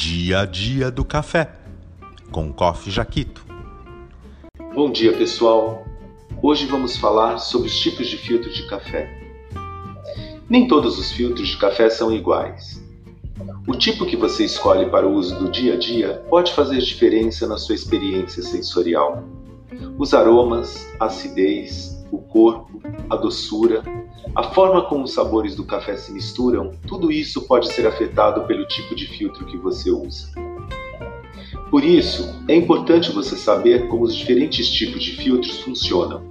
Dia a dia do café com Coffee Jaquito. Bom dia, pessoal. Hoje vamos falar sobre os tipos de filtro de café. Nem todos os filtros de café são iguais. O tipo que você escolhe para o uso do dia a dia pode fazer diferença na sua experiência sensorial. Os aromas, a acidez, o corpo, a doçura, a forma como os sabores do café se misturam, tudo isso pode ser afetado pelo tipo de filtro que você usa. Por isso, é importante você saber como os diferentes tipos de filtros funcionam,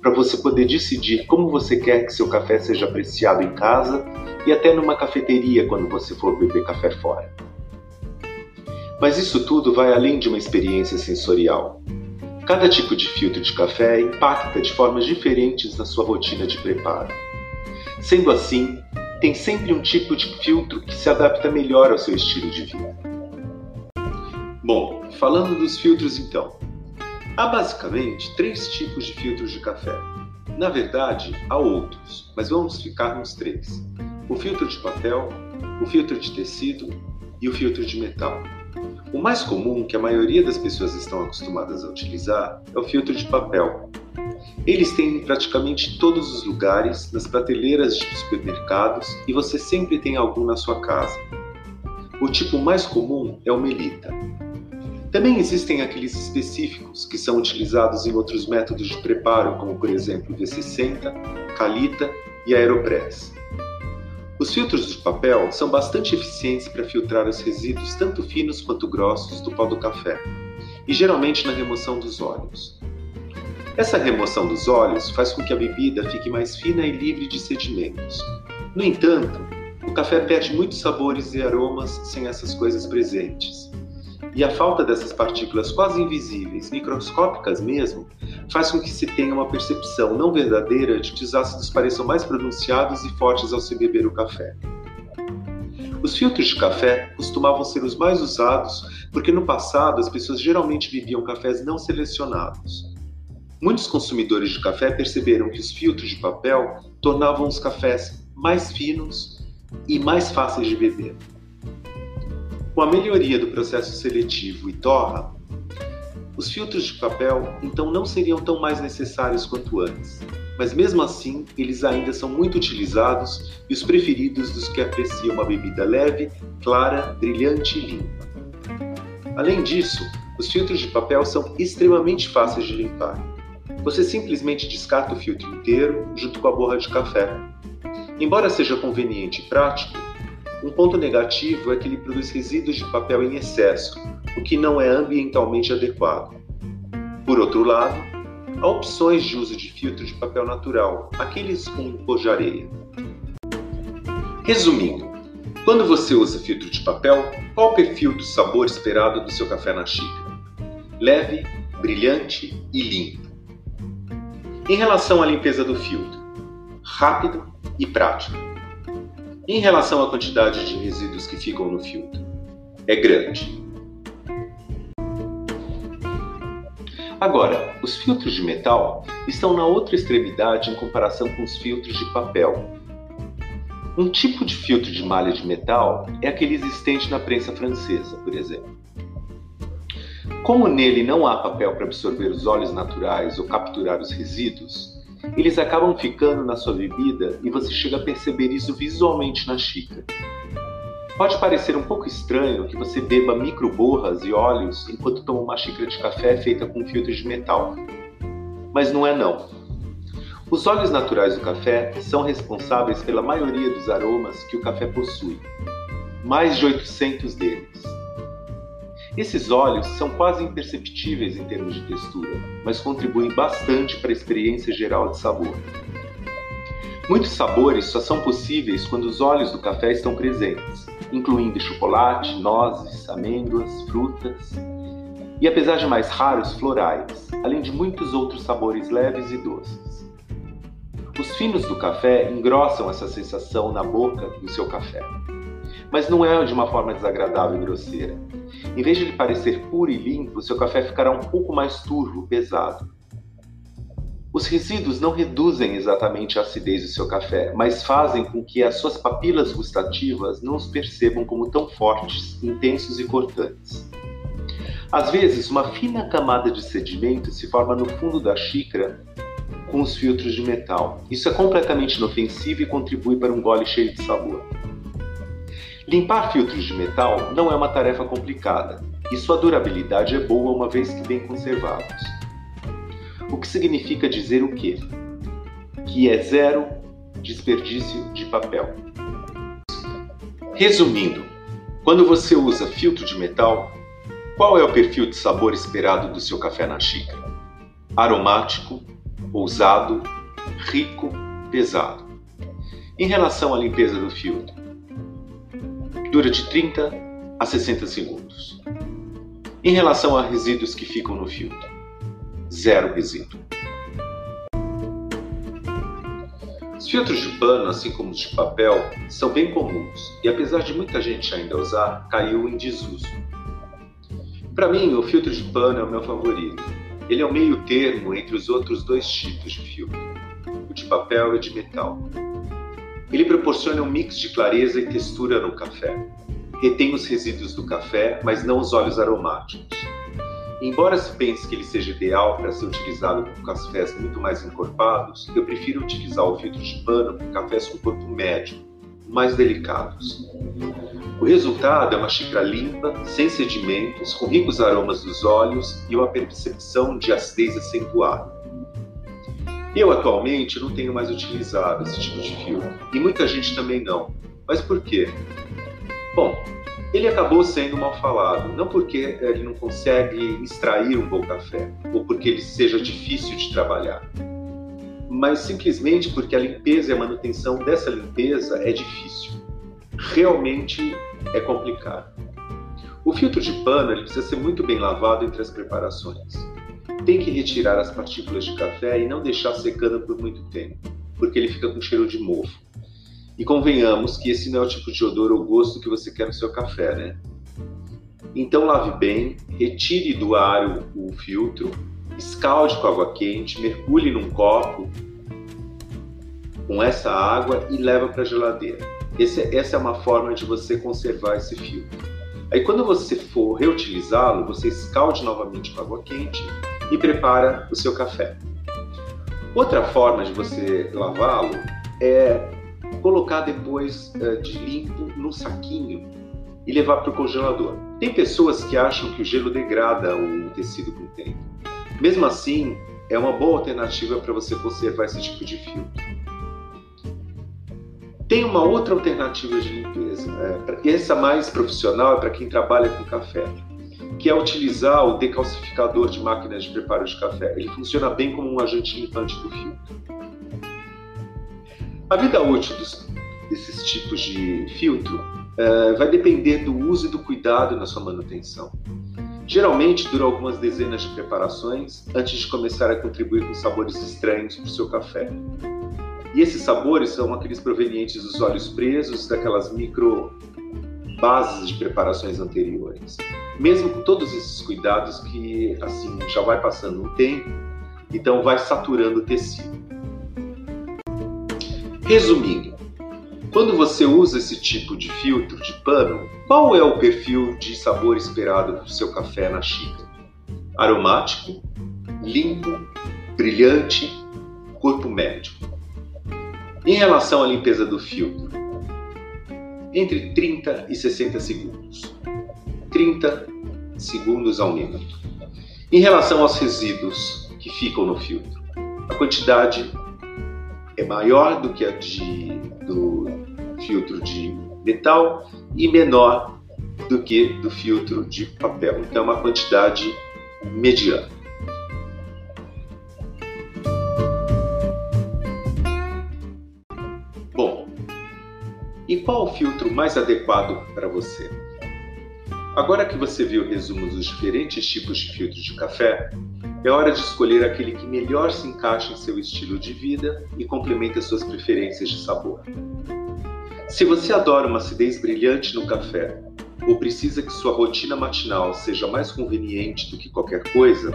para você poder decidir como você quer que seu café seja apreciado em casa e até numa cafeteria quando você for beber café fora. Mas isso tudo vai além de uma experiência sensorial. Cada tipo de filtro de café impacta de formas diferentes na sua rotina de preparo. Sendo assim, tem sempre um tipo de filtro que se adapta melhor ao seu estilo de vida. Bom, falando dos filtros então. Há basicamente três tipos de filtros de café. Na verdade, há outros, mas vamos ficar nos três: o filtro de papel, o filtro de tecido e o filtro de metal. O mais comum, que a maioria das pessoas estão acostumadas a utilizar, é o filtro de papel. Eles têm em praticamente todos os lugares, nas prateleiras de supermercados e você sempre tem algum na sua casa. O tipo mais comum é o melita. Também existem aqueles específicos que são utilizados em outros métodos de preparo, como por exemplo o V60, Calita e Aeropress. Os filtros de papel são bastante eficientes para filtrar os resíduos tanto finos quanto grossos do pó do café, e geralmente na remoção dos óleos. Essa remoção dos óleos faz com que a bebida fique mais fina e livre de sedimentos. No entanto, o café perde muitos sabores e aromas sem essas coisas presentes e a falta dessas partículas quase invisíveis, microscópicas mesmo, faz com que se tenha uma percepção não verdadeira de que os ácidos pareçam mais pronunciados e fortes ao se beber o café. Os filtros de café costumavam ser os mais usados porque no passado as pessoas geralmente bebiam cafés não selecionados. Muitos consumidores de café perceberam que os filtros de papel tornavam os cafés mais finos e mais fáceis de beber. Com a melhoria do processo seletivo e torra, os filtros de papel então não seriam tão mais necessários quanto antes, mas mesmo assim eles ainda são muito utilizados e os preferidos dos que apreciam uma bebida leve, clara, brilhante e limpa. Além disso, os filtros de papel são extremamente fáceis de limpar. Você simplesmente descarta o filtro inteiro junto com a borra de café. Embora seja conveniente e prático, um ponto negativo é que ele produz resíduos de papel em excesso, o que não é ambientalmente adequado. Por outro lado, há opções de uso de filtro de papel natural, aqueles com pó de areia. Resumindo, quando você usa filtro de papel, qual o perfil do sabor esperado do seu café na xícara? Leve, brilhante e limpo. Em relação à limpeza do filtro, rápido e prático. Em relação à quantidade de resíduos que ficam no filtro, é grande. Agora, os filtros de metal estão na outra extremidade em comparação com os filtros de papel. Um tipo de filtro de malha de metal é aquele existente na prensa francesa, por exemplo. Como nele não há papel para absorver os óleos naturais ou capturar os resíduos, eles acabam ficando na sua bebida e você chega a perceber isso visualmente na xícara. Pode parecer um pouco estranho que você beba microborras e óleos enquanto toma uma xícara de café feita com filtro de metal. Mas não é não. Os óleos naturais do café são responsáveis pela maioria dos aromas que o café possui. Mais de 800 deles. Esses óleos são quase imperceptíveis em termos de textura, mas contribuem bastante para a experiência geral de sabor. Muitos sabores só são possíveis quando os óleos do café estão presentes, incluindo chocolate, nozes, amêndoas, frutas e, apesar de mais raros, florais, além de muitos outros sabores leves e doces. Os finos do café engrossam essa sensação na boca do seu café mas não é de uma forma desagradável e grosseira. Em vez de ele parecer puro e limpo, seu café ficará um pouco mais turvo, pesado. Os resíduos não reduzem exatamente a acidez do seu café, mas fazem com que as suas papilas gustativas não os percebam como tão fortes, intensos e cortantes. Às vezes, uma fina camada de sedimento se forma no fundo da xícara com os filtros de metal. Isso é completamente inofensivo e contribui para um gole cheio de sabor. Limpar filtros de metal não é uma tarefa complicada e sua durabilidade é boa uma vez que bem conservados. O que significa dizer o quê? Que é zero desperdício de papel. Resumindo, quando você usa filtro de metal, qual é o perfil de sabor esperado do seu café na xícara? Aromático, ousado, rico, pesado. Em relação à limpeza do filtro, dura de 30 a 60 segundos. Em relação a resíduos que ficam no filtro, zero resíduo. Os filtros de pano, assim como os de papel, são bem comuns e, apesar de muita gente ainda usar, caiu em desuso. Para mim, o filtro de pano é o meu favorito. Ele é o meio termo entre os outros dois tipos de filtro, o de papel e o de metal. Ele proporciona um mix de clareza e textura no café. Retém os resíduos do café, mas não os óleos aromáticos. Embora se pense que ele seja ideal para ser utilizado com cafés muito mais encorpados, eu prefiro utilizar o filtro de pano com cafés com corpo médio, mais delicados. O resultado é uma xícara limpa, sem sedimentos, com ricos aromas dos óleos e uma percepção de acidez acentuada. Eu atualmente não tenho mais utilizado esse tipo de filtro, e muita gente também não. Mas por quê? Bom, ele acabou sendo mal falado, não porque ele não consegue extrair um bom café, ou porque ele seja difícil de trabalhar, mas simplesmente porque a limpeza e a manutenção dessa limpeza é difícil. Realmente é complicado. O filtro de pano ele precisa ser muito bem lavado entre as preparações. Tem que retirar as partículas de café e não deixar secando por muito tempo, porque ele fica com cheiro de mofo. E convenhamos que esse não é o tipo de odor ou gosto que você quer no seu café, né? Então lave bem, retire do aro o filtro, escalde com água quente, mergulhe num copo com essa água e leva para a geladeira. Esse, essa é uma forma de você conservar esse filtro. Aí quando você for reutilizá-lo, você escalde novamente com água quente e prepara o seu café. Outra forma de você lavá-lo é colocar depois uh, de limpo num saquinho e levar para o congelador. Tem pessoas que acham que o gelo degrada o tecido com o tempo. Mesmo assim, é uma boa alternativa para você conservar esse tipo de filtro. Tem uma outra alternativa de limpeza, é, essa mais profissional é para quem trabalha com café, que é utilizar o decalcificador de máquinas de preparo de café. Ele funciona bem como um agente limpante do filtro. A vida útil dos, desses tipos de filtro uh, vai depender do uso e do cuidado na sua manutenção. Geralmente dura algumas dezenas de preparações antes de começar a contribuir com sabores estranhos para o seu café. E esses sabores são aqueles provenientes dos óleos presos, daquelas micro bases de preparações anteriores. Mesmo com todos esses cuidados que assim já vai passando um tempo, então vai saturando o tecido. Resumindo, quando você usa esse tipo de filtro de pano, qual é o perfil de sabor esperado para o seu café na xícara? Aromático, limpo, brilhante, corpo médio. Em relação à limpeza do filtro, entre 30 e 60 segundos. 30 segundos ao minuto. Em relação aos resíduos que ficam no filtro, a quantidade é maior do que a de, do filtro de metal e menor do que do filtro de papel. Então, é uma quantidade mediana. E qual o filtro mais adequado para você? Agora que você viu o resumo dos diferentes tipos de filtros de café, é hora de escolher aquele que melhor se encaixa em seu estilo de vida e complementa suas preferências de sabor. Se você adora uma acidez brilhante no café ou precisa que sua rotina matinal seja mais conveniente do que qualquer coisa,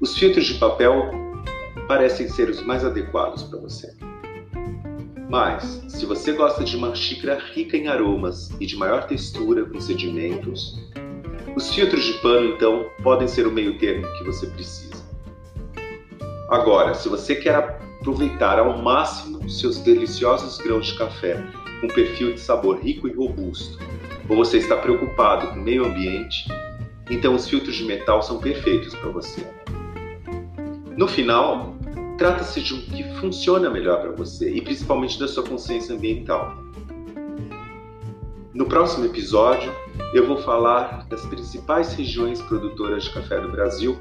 os filtros de papel parecem ser os mais adequados para você. Mas, se você gosta de uma xícara rica em aromas e de maior textura com sedimentos, os filtros de pano então podem ser o meio termo que você precisa. Agora, se você quer aproveitar ao máximo seus deliciosos grãos de café com perfil de sabor rico e robusto, ou você está preocupado com o meio ambiente, então os filtros de metal são perfeitos para você. No final, trata-se de um que funciona melhor para você e principalmente da sua consciência ambiental. No próximo episódio, eu vou falar das principais regiões produtoras de café do Brasil,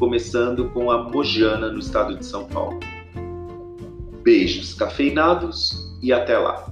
começando com a Mogiana, no estado de São Paulo. Beijos cafeinados e até lá!